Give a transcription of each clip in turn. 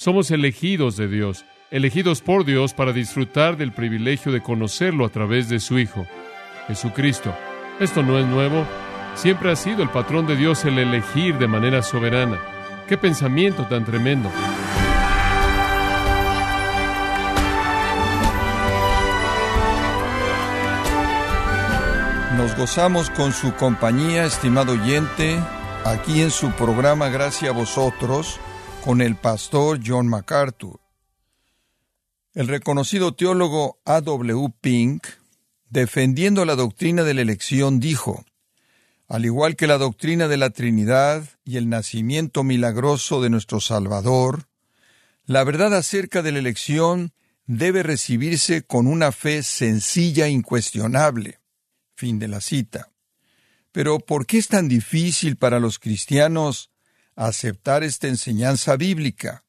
Somos elegidos de Dios, elegidos por Dios para disfrutar del privilegio de conocerlo a través de su Hijo, Jesucristo. Esto no es nuevo, siempre ha sido el patrón de Dios el elegir de manera soberana. ¡Qué pensamiento tan tremendo! Nos gozamos con su compañía, estimado oyente, aquí en su programa Gracias a vosotros, con el pastor John MacArthur. El reconocido teólogo A. W. Pink, defendiendo la doctrina de la elección, dijo, al igual que la doctrina de la Trinidad y el nacimiento milagroso de nuestro Salvador, la verdad acerca de la elección debe recibirse con una fe sencilla e incuestionable. Fin de la cita. Pero ¿por qué es tan difícil para los cristianos aceptar esta enseñanza bíblica?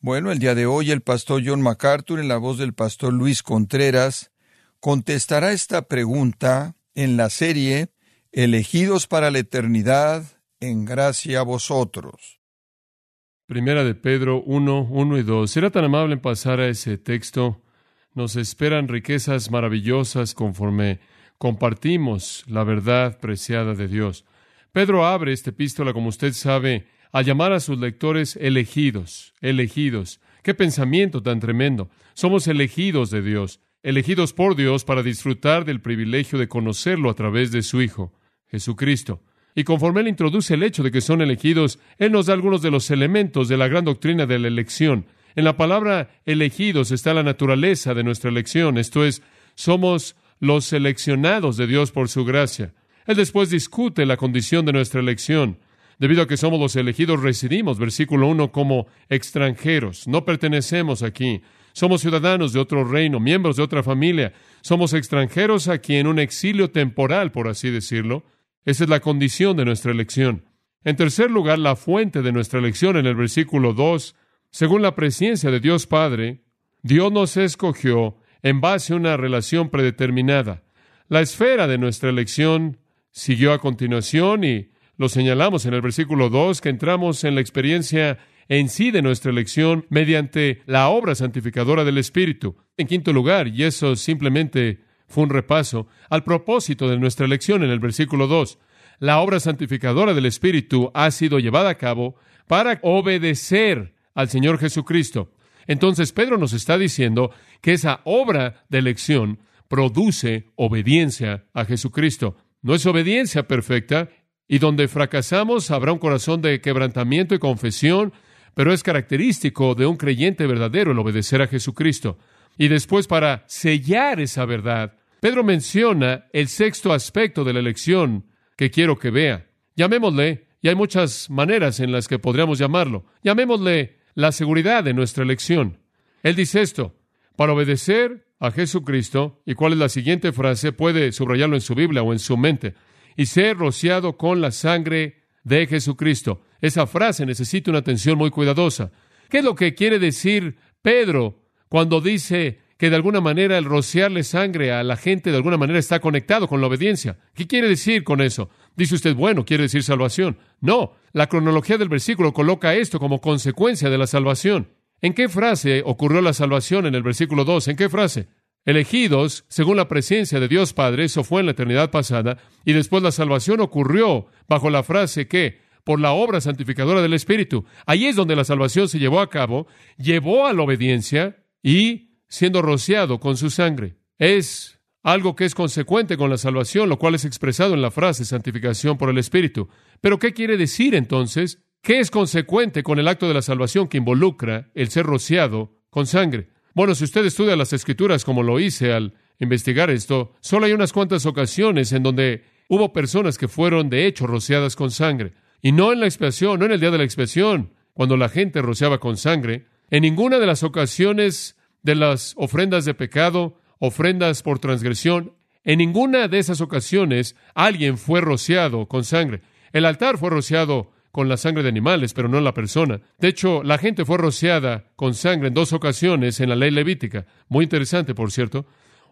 Bueno, el día de hoy el pastor John MacArthur, en la voz del pastor Luis Contreras, contestará esta pregunta en la serie Elegidos para la eternidad, en gracia a vosotros. Primera de Pedro 1, 1 y 2. ¿Será tan amable en pasar a ese texto? Nos esperan riquezas maravillosas conforme compartimos la verdad preciada de Dios. Pedro abre esta epístola, como usted sabe, a llamar a sus lectores elegidos, elegidos. ¡Qué pensamiento tan tremendo! Somos elegidos de Dios, elegidos por Dios para disfrutar del privilegio de conocerlo a través de su Hijo, Jesucristo. Y conforme Él introduce el hecho de que son elegidos, Él nos da algunos de los elementos de la gran doctrina de la elección. En la palabra elegidos está la naturaleza de nuestra elección, esto es, somos los seleccionados de Dios por su gracia. Él después discute la condición de nuestra elección. Debido a que somos los elegidos, residimos, versículo 1, como extranjeros. No pertenecemos aquí. Somos ciudadanos de otro reino, miembros de otra familia. Somos extranjeros aquí en un exilio temporal, por así decirlo. Esa es la condición de nuestra elección. En tercer lugar, la fuente de nuestra elección en el versículo 2. Según la presencia de Dios Padre, Dios nos escogió en base a una relación predeterminada. La esfera de nuestra elección siguió a continuación y lo señalamos en el versículo 2 que entramos en la experiencia en sí de nuestra elección mediante la obra santificadora del Espíritu. En quinto lugar, y eso simplemente fue un repaso, al propósito de nuestra elección en el versículo 2. La obra santificadora del Espíritu ha sido llevada a cabo para obedecer al Señor Jesucristo. Entonces Pedro nos está diciendo que esa obra de elección produce obediencia a Jesucristo. No es obediencia perfecta, y donde fracasamos habrá un corazón de quebrantamiento y confesión, pero es característico de un creyente verdadero el obedecer a Jesucristo. Y después, para sellar esa verdad, Pedro menciona el sexto aspecto de la elección que quiero que vea. Llamémosle, y hay muchas maneras en las que podríamos llamarlo, llamémosle la seguridad de nuestra elección. Él dice esto, para obedecer a Jesucristo, y cuál es la siguiente frase, puede subrayarlo en su Biblia o en su mente, y ser rociado con la sangre de Jesucristo. Esa frase necesita una atención muy cuidadosa. ¿Qué es lo que quiere decir Pedro cuando dice que de alguna manera el rociarle sangre a la gente de alguna manera está conectado con la obediencia? ¿Qué quiere decir con eso? Dice usted, bueno, quiere decir salvación. No, la cronología del versículo coloca esto como consecuencia de la salvación. ¿En qué frase ocurrió la salvación en el versículo 2? ¿En qué frase? Elegidos según la presencia de Dios Padre, eso fue en la eternidad pasada, y después la salvación ocurrió bajo la frase que, por la obra santificadora del Espíritu. Ahí es donde la salvación se llevó a cabo, llevó a la obediencia y siendo rociado con su sangre. Es algo que es consecuente con la salvación, lo cual es expresado en la frase santificación por el Espíritu. Pero ¿qué quiere decir entonces? ¿Qué es consecuente con el acto de la salvación que involucra el ser rociado con sangre? Bueno, si usted estudia las escrituras como lo hice al investigar esto, solo hay unas cuantas ocasiones en donde hubo personas que fueron de hecho rociadas con sangre. Y no en la expiación, no en el día de la expiación, cuando la gente rociaba con sangre. En ninguna de las ocasiones de las ofrendas de pecado ofrendas por transgresión. En ninguna de esas ocasiones alguien fue rociado con sangre. El altar fue rociado con la sangre de animales, pero no la persona. De hecho, la gente fue rociada con sangre en dos ocasiones en la ley levítica. Muy interesante, por cierto.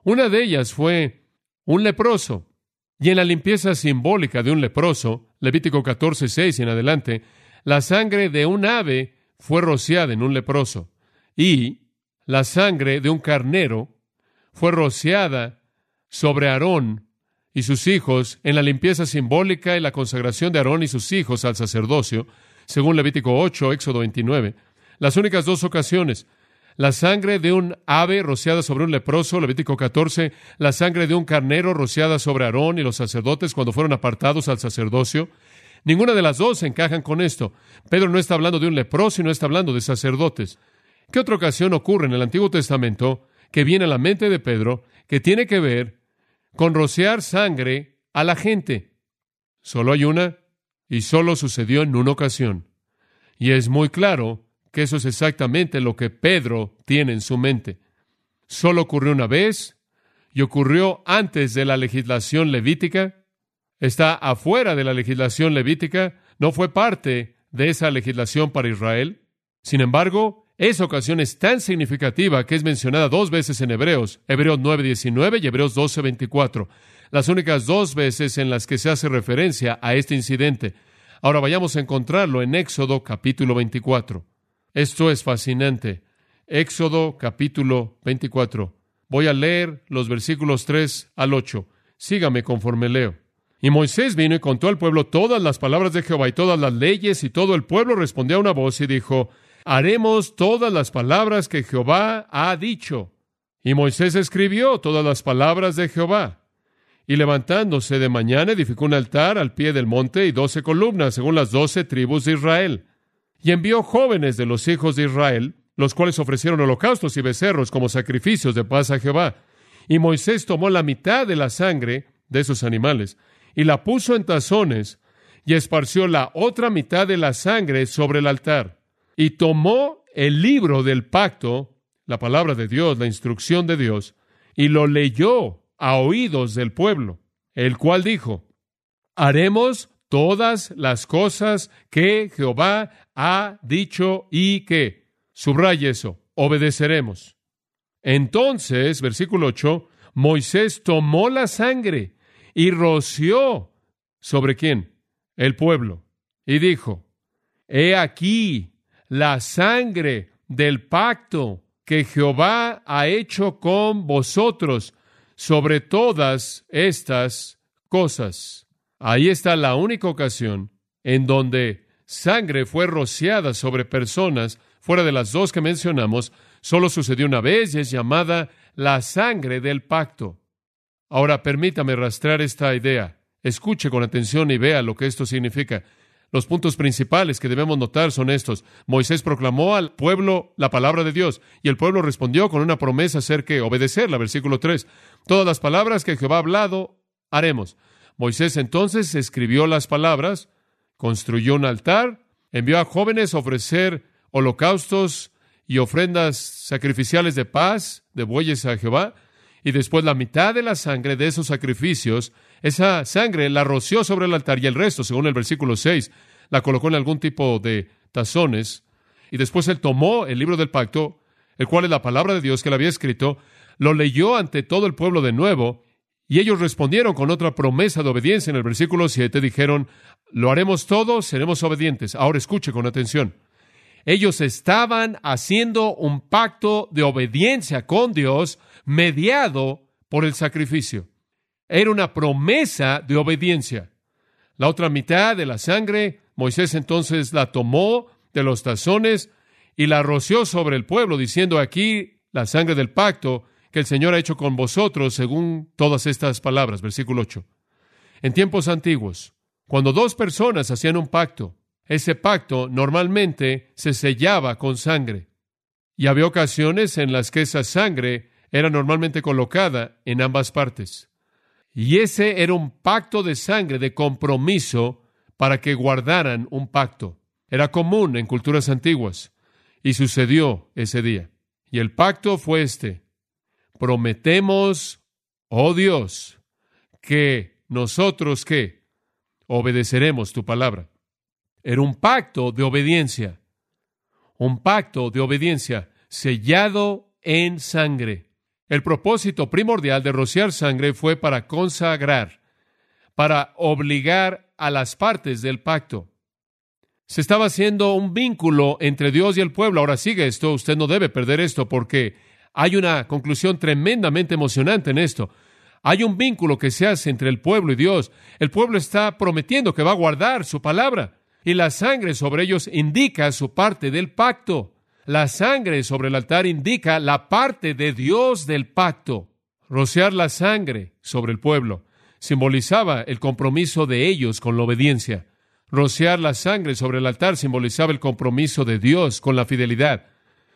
Una de ellas fue un leproso. Y en la limpieza simbólica de un leproso, Levítico 14, 6 y en adelante, la sangre de un ave fue rociada en un leproso y la sangre de un carnero fue rociada sobre Aarón y sus hijos en la limpieza simbólica y la consagración de Aarón y sus hijos al sacerdocio, según Levítico 8, Éxodo 29. Las únicas dos ocasiones, la sangre de un ave rociada sobre un leproso, Levítico 14, la sangre de un carnero rociada sobre Aarón y los sacerdotes cuando fueron apartados al sacerdocio. Ninguna de las dos encajan con esto. Pedro no está hablando de un leproso y no está hablando de sacerdotes. ¿Qué otra ocasión ocurre en el Antiguo Testamento que viene a la mente de Pedro que tiene que ver con rociar sangre a la gente? Solo hay una y solo sucedió en una ocasión. Y es muy claro que eso es exactamente lo que Pedro tiene en su mente. Solo ocurrió una vez y ocurrió antes de la legislación levítica. Está afuera de la legislación levítica, no fue parte de esa legislación para Israel. Sin embargo, esa ocasión es tan significativa que es mencionada dos veces en Hebreos, Hebreos 9:19 y Hebreos 12:24, las únicas dos veces en las que se hace referencia a este incidente. Ahora vayamos a encontrarlo en Éxodo capítulo 24. Esto es fascinante. Éxodo capítulo 24. Voy a leer los versículos 3 al 8. Sígame conforme leo. Y Moisés vino y contó al pueblo todas las palabras de Jehová y todas las leyes, y todo el pueblo respondió a una voz y dijo, haremos todas las palabras que Jehová ha dicho. Y Moisés escribió todas las palabras de Jehová. Y levantándose de mañana edificó un altar al pie del monte y doce columnas, según las doce tribus de Israel. Y envió jóvenes de los hijos de Israel, los cuales ofrecieron holocaustos y becerros como sacrificios de paz a Jehová. Y Moisés tomó la mitad de la sangre de esos animales y la puso en tazones y esparció la otra mitad de la sangre sobre el altar y tomó el libro del pacto, la palabra de Dios, la instrucción de Dios, y lo leyó a oídos del pueblo, el cual dijo, haremos todas las cosas que Jehová ha dicho y que, subraya eso, obedeceremos. Entonces, versículo 8, Moisés tomó la sangre y roció sobre quién? El pueblo. Y dijo, He aquí la sangre del pacto que Jehová ha hecho con vosotros sobre todas estas cosas. Ahí está la única ocasión en donde sangre fue rociada sobre personas, fuera de las dos que mencionamos, solo sucedió una vez y es llamada la sangre del pacto. Ahora permítame rastrear esta idea. Escuche con atención y vea lo que esto significa. Los puntos principales que debemos notar son estos. Moisés proclamó al pueblo la palabra de Dios y el pueblo respondió con una promesa acerca de obedecerla. Versículo 3. Todas las palabras que Jehová ha hablado, haremos. Moisés entonces escribió las palabras, construyó un altar, envió a jóvenes a ofrecer holocaustos y ofrendas sacrificiales de paz, de bueyes a Jehová, y después la mitad de la sangre de esos sacrificios esa sangre la roció sobre el altar y el resto, según el versículo 6, la colocó en algún tipo de tazones. Y después él tomó el libro del pacto, el cual es la palabra de Dios que él había escrito, lo leyó ante todo el pueblo de nuevo, y ellos respondieron con otra promesa de obediencia en el versículo 7, dijeron, lo haremos todos, seremos obedientes. Ahora escuche con atención. Ellos estaban haciendo un pacto de obediencia con Dios mediado por el sacrificio. Era una promesa de obediencia. La otra mitad de la sangre, Moisés entonces la tomó de los tazones y la roció sobre el pueblo, diciendo aquí la sangre del pacto que el Señor ha hecho con vosotros, según todas estas palabras. Versículo 8. En tiempos antiguos, cuando dos personas hacían un pacto, ese pacto normalmente se sellaba con sangre. Y había ocasiones en las que esa sangre era normalmente colocada en ambas partes. Y ese era un pacto de sangre, de compromiso, para que guardaran un pacto. Era común en culturas antiguas. Y sucedió ese día. Y el pacto fue este. Prometemos, oh Dios, que nosotros que obedeceremos tu palabra. Era un pacto de obediencia. Un pacto de obediencia sellado en sangre. El propósito primordial de rociar sangre fue para consagrar, para obligar a las partes del pacto. Se estaba haciendo un vínculo entre Dios y el pueblo. Ahora sigue esto, usted no debe perder esto porque hay una conclusión tremendamente emocionante en esto. Hay un vínculo que se hace entre el pueblo y Dios. El pueblo está prometiendo que va a guardar su palabra y la sangre sobre ellos indica su parte del pacto. La sangre sobre el altar indica la parte de Dios del pacto. Rociar la sangre sobre el pueblo simbolizaba el compromiso de ellos con la obediencia. Rociar la sangre sobre el altar simbolizaba el compromiso de Dios con la fidelidad.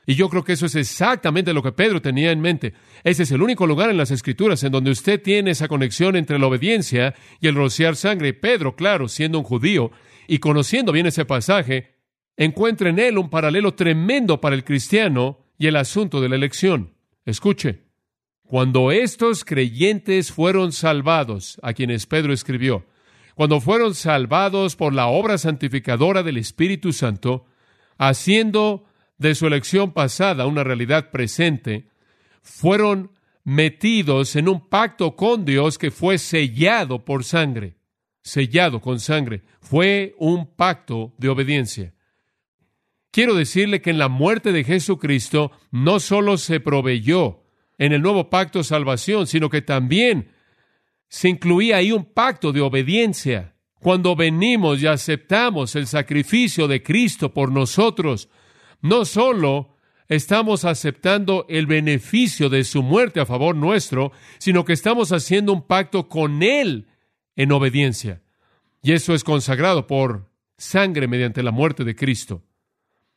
Y yo creo que eso es exactamente lo que Pedro tenía en mente. Ese es el único lugar en las Escrituras en donde usted tiene esa conexión entre la obediencia y el rociar sangre. Pedro, claro, siendo un judío y conociendo bien ese pasaje, encuentra en él un paralelo tremendo para el cristiano y el asunto de la elección. Escuche, cuando estos creyentes fueron salvados, a quienes Pedro escribió, cuando fueron salvados por la obra santificadora del Espíritu Santo, haciendo de su elección pasada una realidad presente, fueron metidos en un pacto con Dios que fue sellado por sangre, sellado con sangre. Fue un pacto de obediencia. Quiero decirle que en la muerte de Jesucristo no solo se proveyó en el nuevo pacto salvación, sino que también se incluía ahí un pacto de obediencia. Cuando venimos y aceptamos el sacrificio de Cristo por nosotros, no solo estamos aceptando el beneficio de su muerte a favor nuestro, sino que estamos haciendo un pacto con Él en obediencia. Y eso es consagrado por sangre mediante la muerte de Cristo.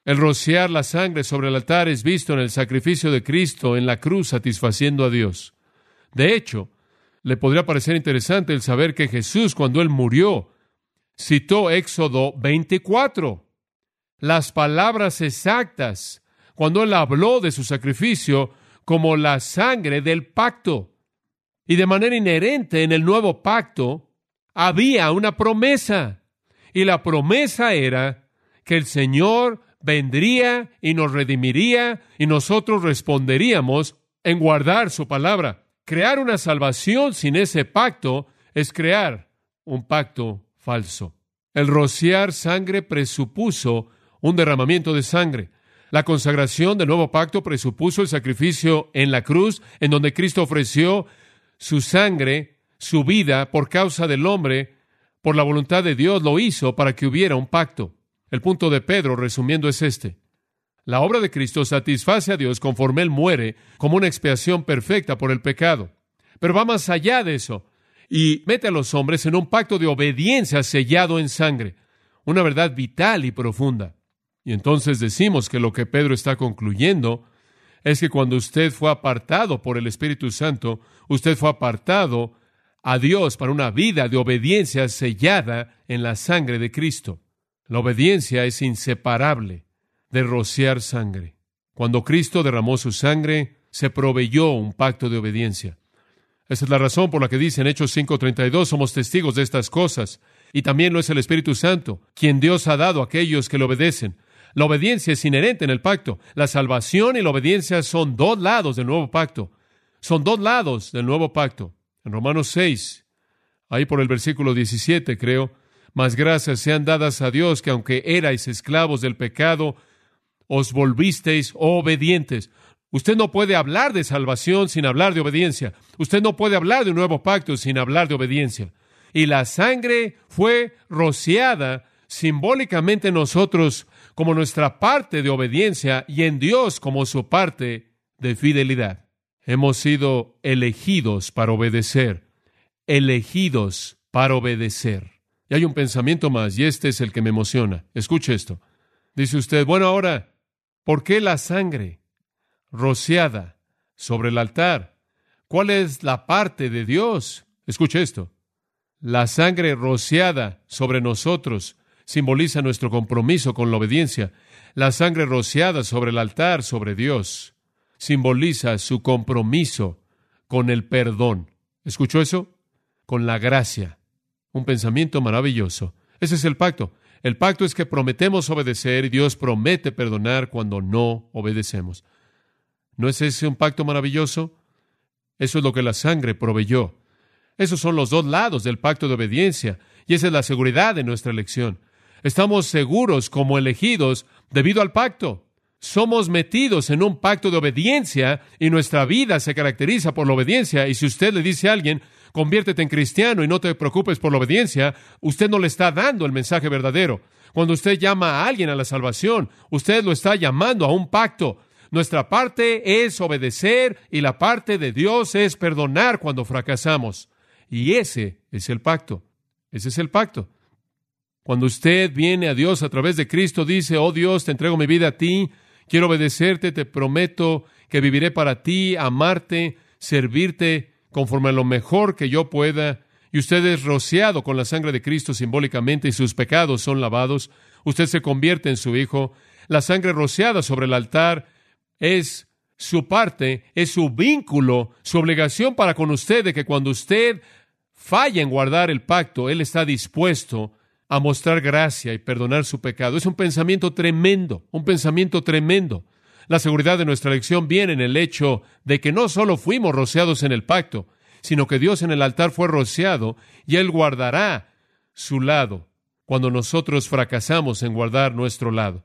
El rociar la sangre sobre el altar es visto en el sacrificio de Cristo en la cruz satisfaciendo a Dios. De hecho, le podría parecer interesante el saber que Jesús, cuando Él murió, citó Éxodo 24 las palabras exactas cuando él habló de su sacrificio como la sangre del pacto. Y de manera inherente en el nuevo pacto había una promesa. Y la promesa era que el Señor vendría y nos redimiría y nosotros responderíamos en guardar su palabra. Crear una salvación sin ese pacto es crear un pacto falso. El rociar sangre presupuso un derramamiento de sangre. La consagración del nuevo pacto presupuso el sacrificio en la cruz, en donde Cristo ofreció su sangre, su vida, por causa del hombre, por la voluntad de Dios lo hizo para que hubiera un pacto. El punto de Pedro, resumiendo, es este. La obra de Cristo satisface a Dios conforme Él muere como una expiación perfecta por el pecado. Pero va más allá de eso y mete a los hombres en un pacto de obediencia sellado en sangre, una verdad vital y profunda. Y entonces decimos que lo que Pedro está concluyendo es que cuando usted fue apartado por el Espíritu Santo, usted fue apartado a Dios para una vida de obediencia sellada en la sangre de Cristo. La obediencia es inseparable de rociar sangre. Cuando Cristo derramó su sangre, se proveyó un pacto de obediencia. Esa es la razón por la que dice en Hechos 5:32, somos testigos de estas cosas. Y también lo es el Espíritu Santo, quien Dios ha dado a aquellos que le obedecen. La obediencia es inherente en el pacto. La salvación y la obediencia son dos lados del nuevo pacto. Son dos lados del nuevo pacto. En Romanos 6, ahí por el versículo 17, creo, más gracias sean dadas a Dios que aunque erais esclavos del pecado, os volvisteis obedientes. Usted no puede hablar de salvación sin hablar de obediencia. Usted no puede hablar de un nuevo pacto sin hablar de obediencia. Y la sangre fue rociada simbólicamente nosotros como nuestra parte de obediencia y en Dios como su parte de fidelidad. Hemos sido elegidos para obedecer, elegidos para obedecer. Y hay un pensamiento más, y este es el que me emociona. Escuche esto. Dice usted, bueno, ahora, ¿por qué la sangre rociada sobre el altar? ¿Cuál es la parte de Dios? Escuche esto. La sangre rociada sobre nosotros simboliza nuestro compromiso con la obediencia. La sangre rociada sobre el altar, sobre Dios, simboliza su compromiso con el perdón. ¿Escuchó eso? Con la gracia. Un pensamiento maravilloso. Ese es el pacto. El pacto es que prometemos obedecer y Dios promete perdonar cuando no obedecemos. ¿No es ese un pacto maravilloso? Eso es lo que la sangre proveyó. Esos son los dos lados del pacto de obediencia y esa es la seguridad de nuestra elección. Estamos seguros como elegidos debido al pacto. Somos metidos en un pacto de obediencia y nuestra vida se caracteriza por la obediencia. Y si usted le dice a alguien, conviértete en cristiano y no te preocupes por la obediencia, usted no le está dando el mensaje verdadero. Cuando usted llama a alguien a la salvación, usted lo está llamando a un pacto. Nuestra parte es obedecer y la parte de Dios es perdonar cuando fracasamos. Y ese es el pacto. Ese es el pacto. Cuando usted viene a Dios a través de Cristo, dice, oh Dios, te entrego mi vida a ti, quiero obedecerte, te prometo que viviré para ti, amarte, servirte conforme a lo mejor que yo pueda. Y usted es rociado con la sangre de Cristo simbólicamente y sus pecados son lavados. Usted se convierte en su Hijo. La sangre rociada sobre el altar es su parte, es su vínculo, su obligación para con usted de que cuando usted falla en guardar el pacto, Él está dispuesto a mostrar gracia y perdonar su pecado. Es un pensamiento tremendo, un pensamiento tremendo. La seguridad de nuestra elección viene en el hecho de que no solo fuimos rociados en el pacto, sino que Dios en el altar fue rociado y Él guardará su lado cuando nosotros fracasamos en guardar nuestro lado.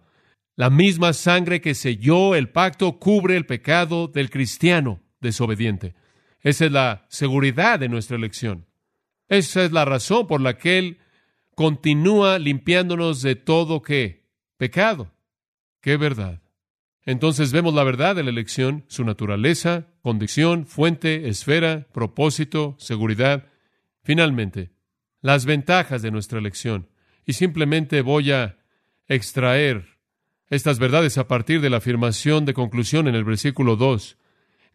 La misma sangre que selló el pacto cubre el pecado del cristiano desobediente. Esa es la seguridad de nuestra elección. Esa es la razón por la que Él continúa limpiándonos de todo qué? Pecado. Qué verdad. Entonces vemos la verdad de la elección, su naturaleza, condición, fuente, esfera, propósito, seguridad. Finalmente, las ventajas de nuestra elección. Y simplemente voy a extraer estas verdades a partir de la afirmación de conclusión en el versículo 2.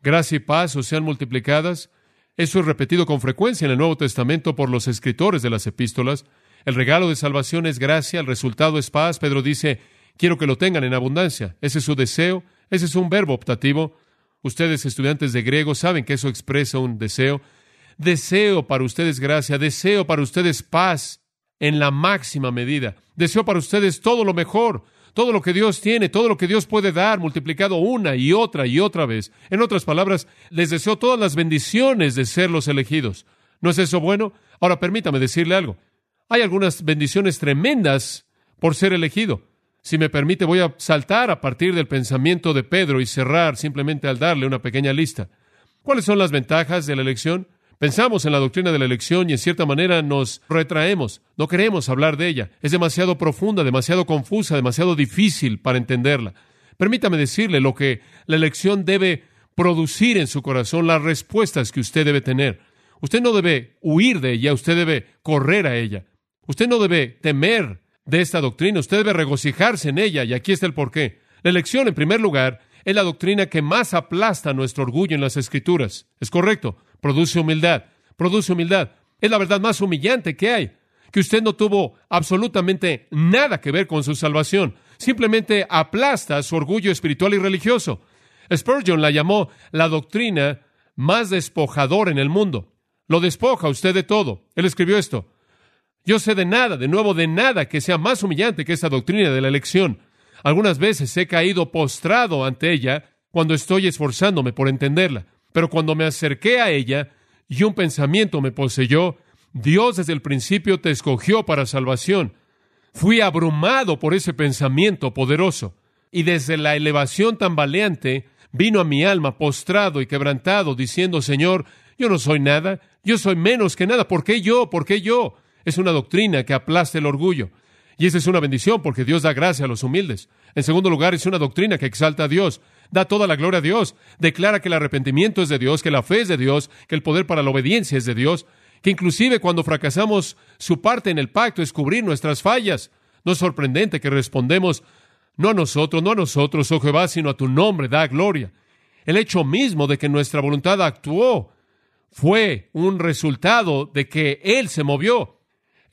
Gracia y paz os sean multiplicadas. Eso es repetido con frecuencia en el Nuevo Testamento por los escritores de las epístolas. El regalo de salvación es gracia, el resultado es paz. Pedro dice, quiero que lo tengan en abundancia. Ese es su deseo, ese es un verbo optativo. Ustedes, estudiantes de griego, saben que eso expresa un deseo. Deseo para ustedes gracia, deseo para ustedes paz en la máxima medida. Deseo para ustedes todo lo mejor, todo lo que Dios tiene, todo lo que Dios puede dar, multiplicado una y otra y otra vez. En otras palabras, les deseo todas las bendiciones de ser los elegidos. ¿No es eso bueno? Ahora permítame decirle algo. Hay algunas bendiciones tremendas por ser elegido. Si me permite, voy a saltar a partir del pensamiento de Pedro y cerrar simplemente al darle una pequeña lista. ¿Cuáles son las ventajas de la elección? Pensamos en la doctrina de la elección y en cierta manera nos retraemos. No queremos hablar de ella. Es demasiado profunda, demasiado confusa, demasiado difícil para entenderla. Permítame decirle lo que la elección debe producir en su corazón, las respuestas que usted debe tener. Usted no debe huir de ella, usted debe correr a ella. Usted no debe temer de esta doctrina, usted debe regocijarse en ella, y aquí está el porqué. La elección, en primer lugar, es la doctrina que más aplasta nuestro orgullo en las Escrituras. Es correcto, produce humildad, produce humildad. Es la verdad más humillante que hay, que usted no tuvo absolutamente nada que ver con su salvación, simplemente aplasta su orgullo espiritual y religioso. Spurgeon la llamó la doctrina más despojadora en el mundo. Lo despoja usted de todo. Él escribió esto. Yo sé de nada, de nuevo, de nada que sea más humillante que esa doctrina de la elección. Algunas veces he caído postrado ante ella cuando estoy esforzándome por entenderla, pero cuando me acerqué a ella y un pensamiento me poseyó, Dios desde el principio te escogió para salvación. Fui abrumado por ese pensamiento poderoso, y desde la elevación tambaleante vino a mi alma postrado y quebrantado, diciendo, Señor, yo no soy nada, yo soy menos que nada, ¿por qué yo? ¿Por qué yo? Es una doctrina que aplasta el orgullo. Y esa es una bendición porque Dios da gracia a los humildes. En segundo lugar, es una doctrina que exalta a Dios, da toda la gloria a Dios, declara que el arrepentimiento es de Dios, que la fe es de Dios, que el poder para la obediencia es de Dios, que inclusive cuando fracasamos, su parte en el pacto es cubrir nuestras fallas. No es sorprendente que respondemos, no a nosotros, no a nosotros, oh Jehová, sino a tu nombre, da gloria. El hecho mismo de que nuestra voluntad actuó fue un resultado de que Él se movió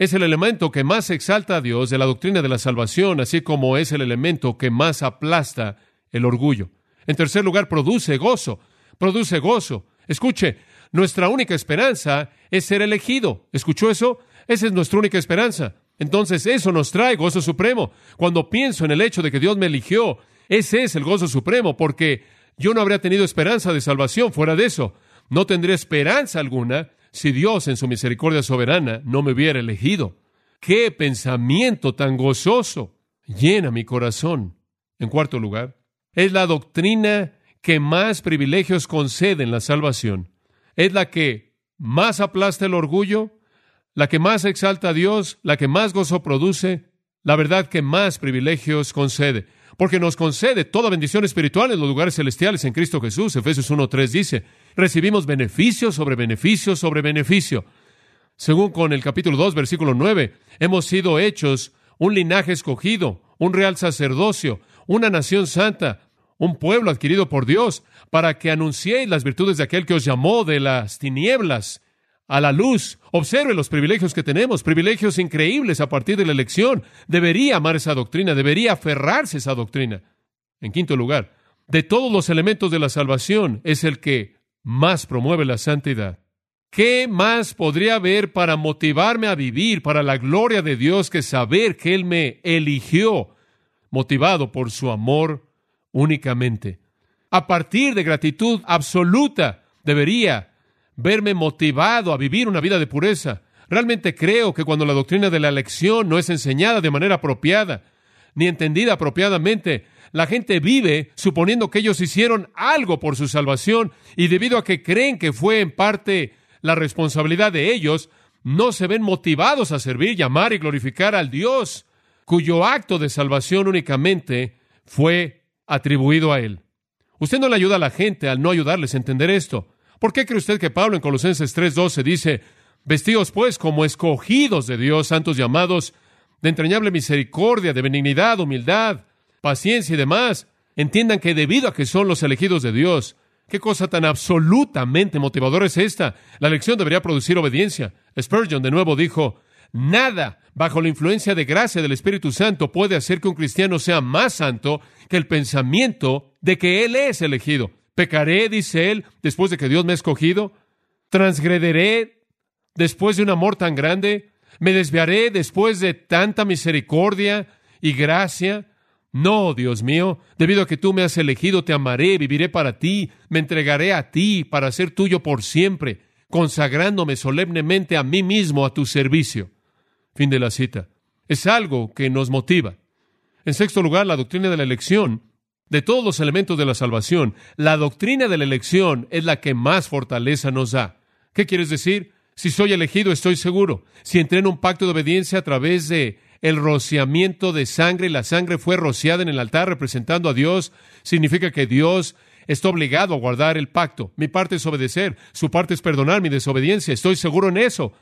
es el elemento que más exalta a Dios de la doctrina de la salvación, así como es el elemento que más aplasta el orgullo. En tercer lugar, produce gozo, produce gozo. Escuche, nuestra única esperanza es ser elegido. ¿Escuchó eso? Esa es nuestra única esperanza. Entonces, eso nos trae gozo supremo. Cuando pienso en el hecho de que Dios me eligió, ese es el gozo supremo, porque yo no habría tenido esperanza de salvación fuera de eso. No tendría esperanza alguna si Dios en su misericordia soberana no me hubiera elegido. qué pensamiento tan gozoso llena mi corazón. En cuarto lugar, es la doctrina que más privilegios concede en la salvación. Es la que más aplasta el orgullo, la que más exalta a Dios, la que más gozo produce, la verdad que más privilegios concede, porque nos concede toda bendición espiritual en los lugares celestiales en Cristo Jesús. Efesios 1.3 dice, recibimos beneficio sobre beneficio sobre beneficio. Según con el capítulo 2, versículo 9, hemos sido hechos un linaje escogido, un real sacerdocio, una nación santa, un pueblo adquirido por Dios, para que anunciéis las virtudes de aquel que os llamó de las tinieblas a la luz. Observe los privilegios que tenemos, privilegios increíbles a partir de la elección. Debería amar esa doctrina, debería aferrarse a esa doctrina. En quinto lugar, de todos los elementos de la salvación es el que más promueve la santidad. ¿Qué más podría haber para motivarme a vivir para la gloria de Dios que saber que Él me eligió, motivado por su amor únicamente? A partir de gratitud absoluta, debería verme motivado a vivir una vida de pureza. Realmente creo que cuando la doctrina de la elección no es enseñada de manera apropiada, ni entendida apropiadamente, la gente vive suponiendo que ellos hicieron algo por su salvación y debido a que creen que fue en parte la responsabilidad de ellos, no se ven motivados a servir, llamar y glorificar al Dios cuyo acto de salvación únicamente fue atribuido a Él. Usted no le ayuda a la gente al no ayudarles a entender esto. ¿Por qué cree usted que Pablo en Colosenses 3:12 dice, vestidos pues como escogidos de Dios, santos llamados, de entrañable misericordia, de benignidad, humildad, paciencia y demás? Entiendan que debido a que son los elegidos de Dios, qué cosa tan absolutamente motivadora es esta. La elección debería producir obediencia. Spurgeon de nuevo dijo, nada bajo la influencia de gracia del Espíritu Santo puede hacer que un cristiano sea más santo que el pensamiento de que él es elegido. Pecaré, dice él, después de que Dios me ha escogido. Transgrederé después de un amor tan grande. Me desviaré después de tanta misericordia y gracia. No, Dios mío, debido a que tú me has elegido, te amaré, viviré para ti, me entregaré a ti para ser tuyo por siempre, consagrándome solemnemente a mí mismo a tu servicio. Fin de la cita. Es algo que nos motiva. En sexto lugar, la doctrina de la elección de todos los elementos de la salvación, la doctrina de la elección es la que más fortaleza nos da. ¿Qué quieres decir? Si soy elegido, estoy seguro. Si entré en un pacto de obediencia a través de el rociamiento de sangre y la sangre fue rociada en el altar representando a Dios, significa que Dios está obligado a guardar el pacto. Mi parte es obedecer, su parte es perdonar mi desobediencia. Estoy seguro en eso.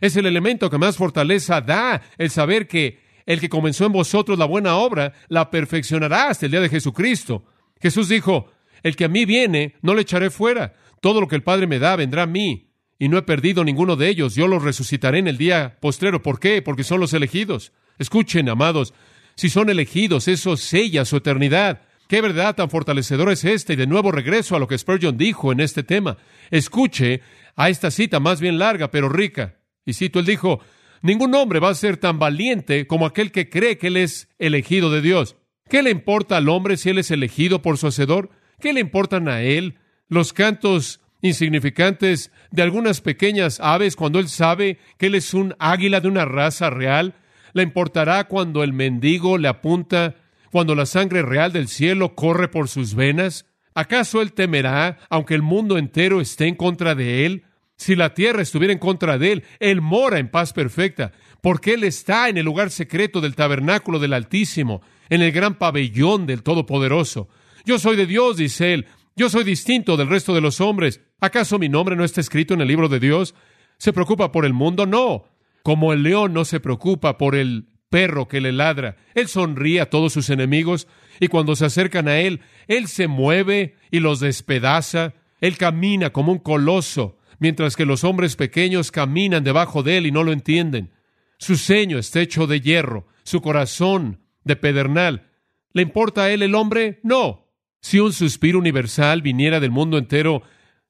Es el elemento que más fortaleza da el saber que el que comenzó en vosotros la buena obra, la perfeccionará hasta el día de Jesucristo. Jesús dijo, el que a mí viene, no le echaré fuera. Todo lo que el Padre me da vendrá a mí. Y no he perdido ninguno de ellos. Yo los resucitaré en el día postrero. ¿Por qué? Porque son los elegidos. Escuchen, amados, si son elegidos, eso sella su eternidad. Qué verdad tan fortalecedora es esta. Y de nuevo regreso a lo que Spurgeon dijo en este tema. Escuche a esta cita más bien larga, pero rica. Y cito, él dijo, Ningún hombre va a ser tan valiente como aquel que cree que él es elegido de Dios. ¿Qué le importa al hombre si él es elegido por su hacedor? ¿Qué le importan a él los cantos insignificantes de algunas pequeñas aves cuando él sabe que él es un águila de una raza real? ¿Le importará cuando el mendigo le apunta, cuando la sangre real del cielo corre por sus venas? ¿Acaso él temerá, aunque el mundo entero esté en contra de él? Si la tierra estuviera en contra de él, él mora en paz perfecta, porque él está en el lugar secreto del tabernáculo del Altísimo, en el gran pabellón del Todopoderoso. Yo soy de Dios, dice él, yo soy distinto del resto de los hombres. ¿Acaso mi nombre no está escrito en el libro de Dios? ¿Se preocupa por el mundo? No. Como el león no se preocupa por el perro que le ladra. Él sonríe a todos sus enemigos y cuando se acercan a él, él se mueve y los despedaza. Él camina como un coloso mientras que los hombres pequeños caminan debajo de él y no lo entienden. Su ceño está hecho de hierro, su corazón de pedernal. ¿Le importa a él el hombre? No. Si un suspiro universal viniera del mundo entero,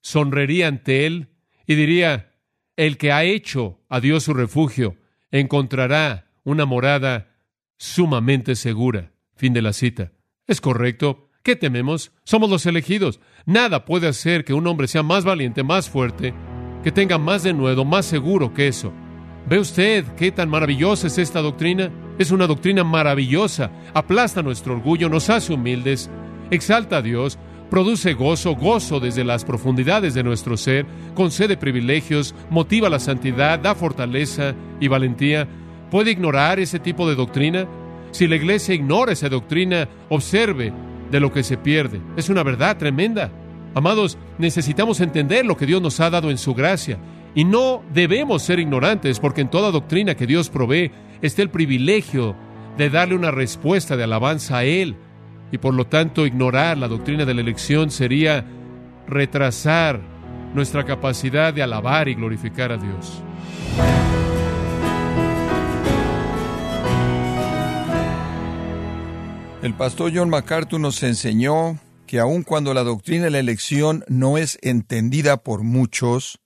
sonreiría ante él y diría, el que ha hecho a Dios su refugio encontrará una morada sumamente segura. Fin de la cita. Es correcto. ¿Qué tememos? Somos los elegidos. Nada puede hacer que un hombre sea más valiente, más fuerte, que tenga más de nuevo, más seguro que eso. ¿Ve usted qué tan maravillosa es esta doctrina? Es una doctrina maravillosa. Aplasta nuestro orgullo, nos hace humildes, exalta a Dios, produce gozo, gozo desde las profundidades de nuestro ser, concede privilegios, motiva la santidad, da fortaleza y valentía. ¿Puede ignorar ese tipo de doctrina? Si la iglesia ignora esa doctrina, observe de lo que se pierde. Es una verdad tremenda. Amados, necesitamos entender lo que Dios nos ha dado en su gracia. Y no debemos ser ignorantes porque en toda doctrina que Dios provee está el privilegio de darle una respuesta de alabanza a Él. Y por lo tanto ignorar la doctrina de la elección sería retrasar nuestra capacidad de alabar y glorificar a Dios. El pastor John MacArthur nos enseñó que aun cuando la doctrina de la elección no es entendida por muchos,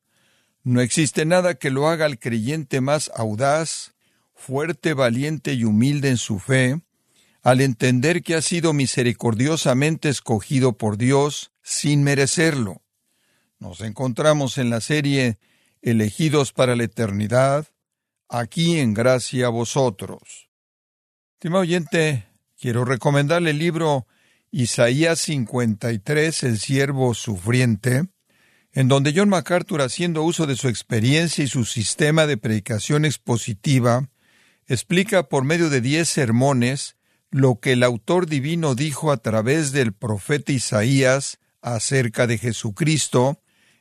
no existe nada que lo haga al creyente más audaz, fuerte, valiente y humilde en su fe, al entender que ha sido misericordiosamente escogido por Dios sin merecerlo. Nos encontramos en la serie Elegidos para la Eternidad, aquí en gracia a vosotros. Estimado oyente, quiero recomendarle el libro Isaías 53, El siervo sufriente, en donde John MacArthur, haciendo uso de su experiencia y su sistema de predicación expositiva, explica por medio de diez sermones lo que el autor divino dijo a través del profeta Isaías acerca de Jesucristo,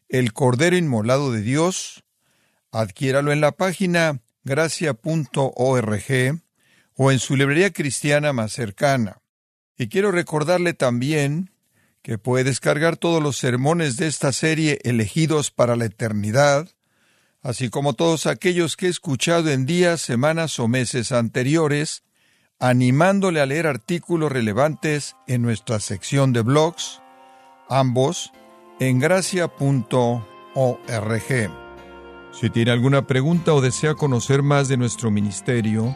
el Cordero Inmolado de Dios. Adquiéralo en la página gracia.org o en su librería cristiana más cercana. Y quiero recordarle también que puede descargar todos los sermones de esta serie elegidos para la eternidad, así como todos aquellos que he escuchado en días, semanas o meses anteriores, animándole a leer artículos relevantes en nuestra sección de blogs, ambos en gracia.org. Si tiene alguna pregunta o desea conocer más de nuestro ministerio,